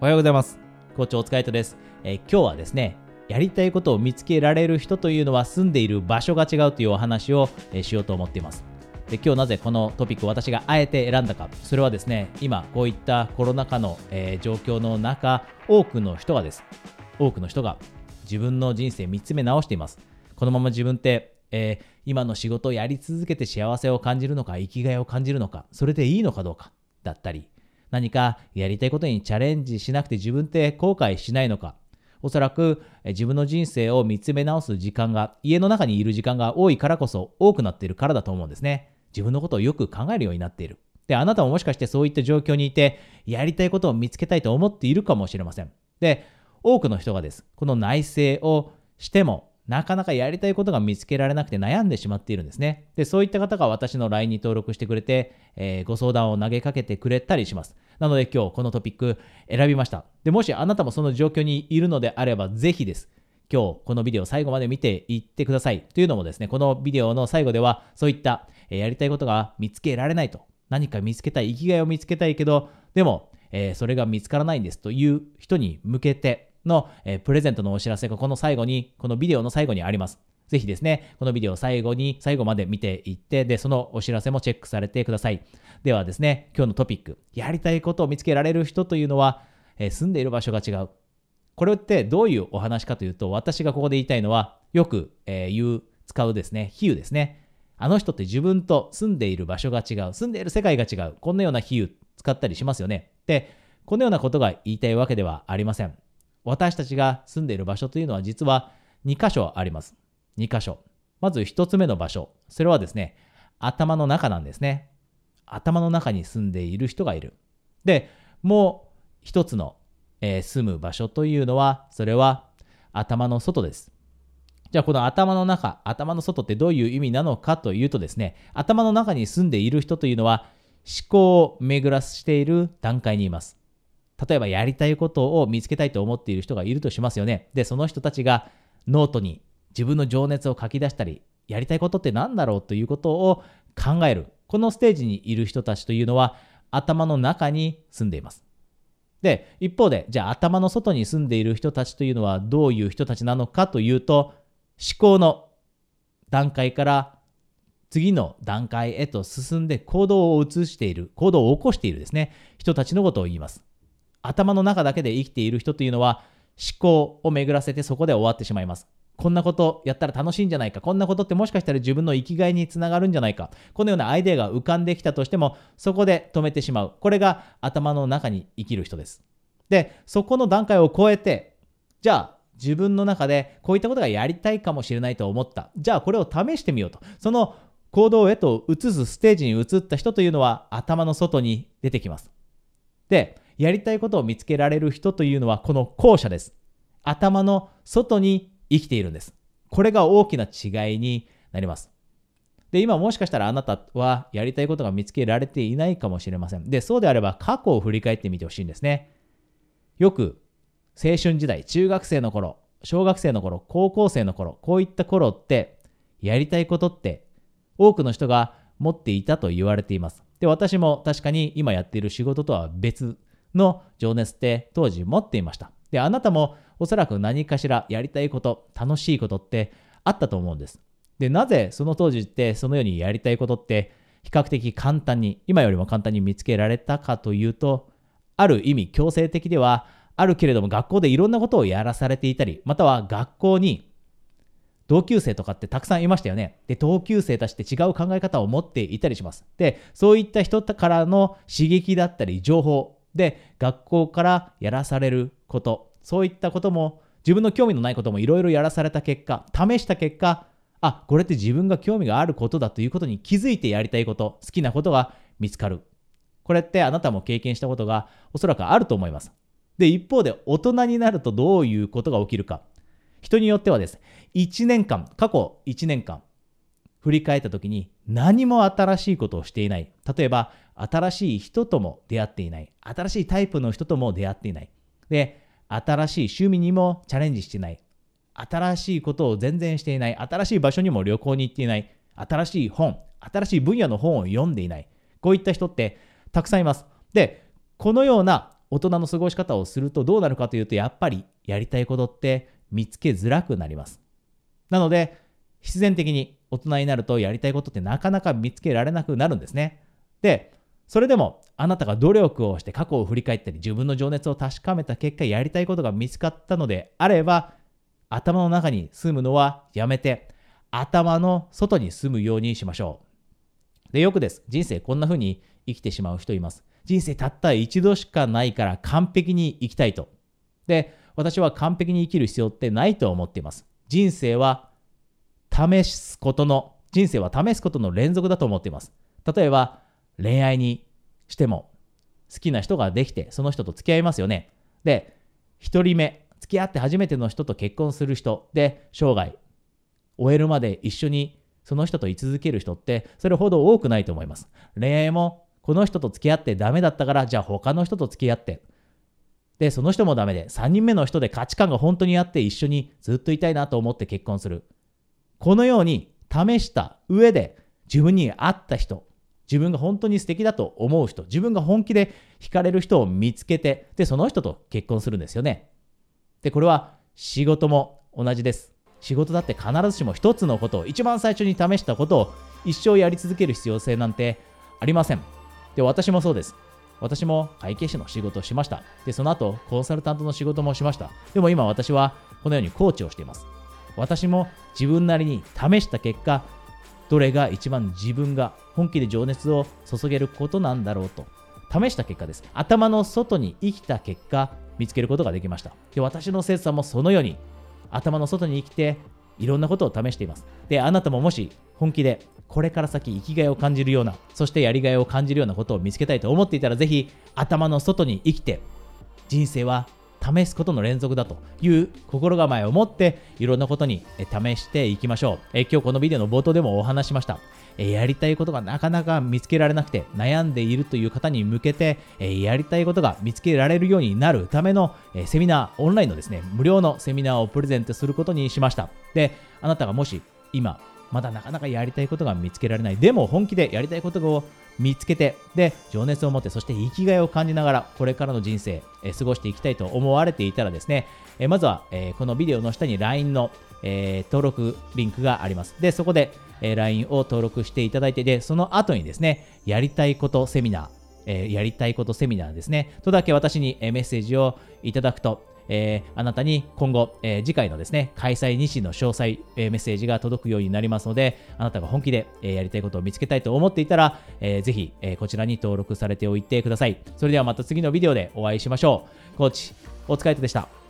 おはようございます。校長お疲れ様です、えー今日はですね、やりたいことを見つけられる人というのは住んでいる場所が違うというお話を、えーしようと思っています。で今日なぜこのトピックを私があえて選んだか、それはですね、今こういったコロナ禍の、えー状況の中、多くの人がです。多くの人が自分の人生見つめ直しています。このまま自分って、えー今の仕事をやり続けて幸せを感じるのか、生きがいを感じるのか、それでいいのかどうかだったり、何かやりたいことにチャレンジしなくて自分って後悔しないのか、おそらく自分の人生を見つめ直す時間が、家の中にいる時間が多いからこそ多くなっているからだと思うんですね。自分のことをよく考えるようになっている。で、あなたももしかしてそういった状況にいて、やりたいことを見つけたいと思っているかもしれません。で、多くの人がです。この内省をしても、なかなかやりたいことが見つけられなくて悩んでしまっているんですね。で、そういった方が私の LINE に登録してくれて、えーご相談を投げかけてくれたりします。なので今日このトピック選びました。で、もしあなたもその状況にいるのであれば、ぜひです。今日このビデオ最後まで見ていってください。というのもですね、このビデオの最後では、そういった、えやりたいことが見つけられないと。何か見つけたい、生きがいを見つけたいけど、でも、えーそれが見つからないんですという人に向けての、えープレゼントのお知らせがこの最後に、このビデオの最後にあります。ぜひですね、このビデオを最後に、最後まで見ていって、で、そのお知らせもチェックされてください。ではですね、今日のトピック、やりたいことを見つけられる人というのは、えー住んでいる場所が違う。これってどういうお話かというと、私がここで言いたいのは、よく、えー言う、使うですね、比喩ですね。あの人って自分と住んでいる場所が違う、住んでいる世界が違う、こんなような比喩使ったりしますよね。で、このようなことが言いたいわけではありません。私たちが住んでいる場所というのは実は2箇所あります。2箇所。まず1つ目の場所。それはですね、頭の中なんですね。頭の中に住んでいる人がいる。で、もう一つの、えー住む場所というのは、それは頭の外です。じゃあこの頭の中、頭の外ってどういう意味なのかというとですね、頭の中に住んでいる人というのは思考を巡らしている段階にいます。例えばやりたいことを見つけたいと思っている人がいるとしますよね。で、その人たちがノートに自分の情熱を書き出したり、やりたいことって何だろうということを考える。このステージにいる人たちというのは頭の中に住んでいます。で、一方で、じゃあ頭の外に住んでいる人たちというのはどういう人たちなのかというと、思考の段階から次の段階へと進んで行動を移している、行動を起こしているですね、人たちのことを言います。頭の中だけで生きている人というのは思考を巡らせてそこで終わってしまいます。こんなことやったら楽しいんじゃないか。こんなことってもしかしたら自分の生きがいにつながるんじゃないか。このようなアイデアが浮かんできたとしても、そこで止めてしまう。これが頭の中に生きる人です。で、そこの段階を超えて、じゃあ自分の中でこういったことがやりたいかもしれないと思った。じゃあこれを試してみようと。その行動へと移すステージに移った人というのは頭の外に出てきます。で、やりたいことを見つけられる人というのはこの後者です。頭の外に生きているんです。これが大きな違いになります。で、今もしかしたらあなたはやりたいことが見つけられていないかもしれません。で、そうであれば過去を振り返ってみてほしいんですね。よく青春時代、中学生の頃、小学生の頃、高校生の頃、こういった頃って、やりたいことって多くの人が持っていたと言われています。で、私も確かに今やっている仕事とは別の情熱って当時持っていました。で、あなたもおそらく何かしらやりたいこと、楽しいことってあったと思うんです。で、なぜその当時ってそのようにやりたいことって比較的簡単に、今よりも簡単に見つけられたかというと、ある意味強制的ではあるけれども学校でいろんなことをやらされていたり、または学校に同級生とかってたくさんいましたよね。で、同級生たちって違う考え方を持っていたりします。で、そういった人からの刺激だったり情報で学校からやらされること、そういったことも自分の興味のないこともいろいろやらされた結果、試した結果、あ、これって自分が興味があることだということに気づいてやりたいこと、好きなことが見つかる。これってあなたも経験したことがおそらくあると思います。で、一方で大人になるとどういうことが起きるか。人によってはです。1年間、過去1年間、振り返った時に何も新しいことをしていない。例えば、新しい人とも出会っていない。新しいタイプの人とも出会っていない。で、新しい趣味にもチャレンジしていない。新しいことを全然していない。新しい場所にも旅行に行っていない。新しい本、新しい分野の本を読んでいない。こういった人ってたくさんいます。で、このような大人の過ごし方をするとどうなるかというと、やっぱりやりたいことって見つけづらくなります。なので、必然的に大人になるとやりたいことってなかなか見つけられなくなるんですね。で、それでもあなたが努力をして過去を振り返ったり自分の情熱を確かめた結果やりたいことが見つかったのであれば頭の中に住むのはやめて頭の外に住むようにしましょう。で、よくです。人生こんな風に生きてしまう人います。人生たった一度しかないから完璧に生きたいと。で、私は完璧に生きる必要ってないと思っています。人生は試すことの、人生は試すことの連続だと思っています。例えば、恋愛にしても、好きな人ができて、その人と付き合いますよね。で、1人目、付き合って初めての人と結婚する人で、生涯、終えるまで一緒にその人と居続ける人って、それほど多くないと思います。恋愛もこの人と付き合ってダメだったから、じゃあ他の人と付き合って。で、その人もダメで、3人目の人で価値観が本当にあって一緒にずっといたいなと思って結婚する。このように試した上で自分に合った人、自分が本当に素敵だと思う人、自分が本気で惹かれる人を見つけて、で、その人と結婚するんですよね。で、これは仕事も同じです。仕事だって必ずしも一つのことを、一番最初に試したことを一生やり続ける必要性なんてありません。で、私もそうです。私も会計士の仕事をしました。で、その後、コンサルタントの仕事もしました。でも今私はこのようにコーチをしています。私も自分なりに試した結果、どれが一番自分が本気で情熱を注げることなんだろうと試した結果です。頭の外に生きた結果、見つけることができました。で、私の生徒さんもそのように頭の外に生きていろんなことを試しています。で、あなたももし本気でこれから先生きがいを感じるような、そしてやりがいを感じるようなことを見つけたいと思っていたら、ぜひ頭の外に生きて、人生は試すことの連続だという心構えを持っていろんなことに試していきましょう。え今日このビデオの冒頭でもお話しました。えやりたいことがなかなか見つけられなくて悩んでいるという方に向けて、えやりたいことが見つけられるようになるための、えセミナー、オンラインのですね、無料のセミナーをプレゼントすることにしました。で、あなたがもし今まだなかなかやりたいことが見つけられない。でも本気でやりたいことを見つけて、で、情熱を持って、そして生きがいを感じながら、これからの人生、え過ごしていきたいと思われていたらですね、えまずは、えこのビデオの下に LINE の、え登録リンクがあります。で、そこで、え LINE を登録していただいて、で、その後にですね、やりたいことセミナー、えー、やりたいことセミナーですね、とだけ私にメッセージをいただくと、えー、あなたに今後、えー、次回のですね、開催日時の詳細、えー、メッセージが届くようになりますので、あなたが本気で、えやりたいことを見つけたいと思っていたら、えー、ぜひ、えこちらに登録されておいてください。それではまた次のビデオでお会いしましょう。コーチ、お疲れ様でした。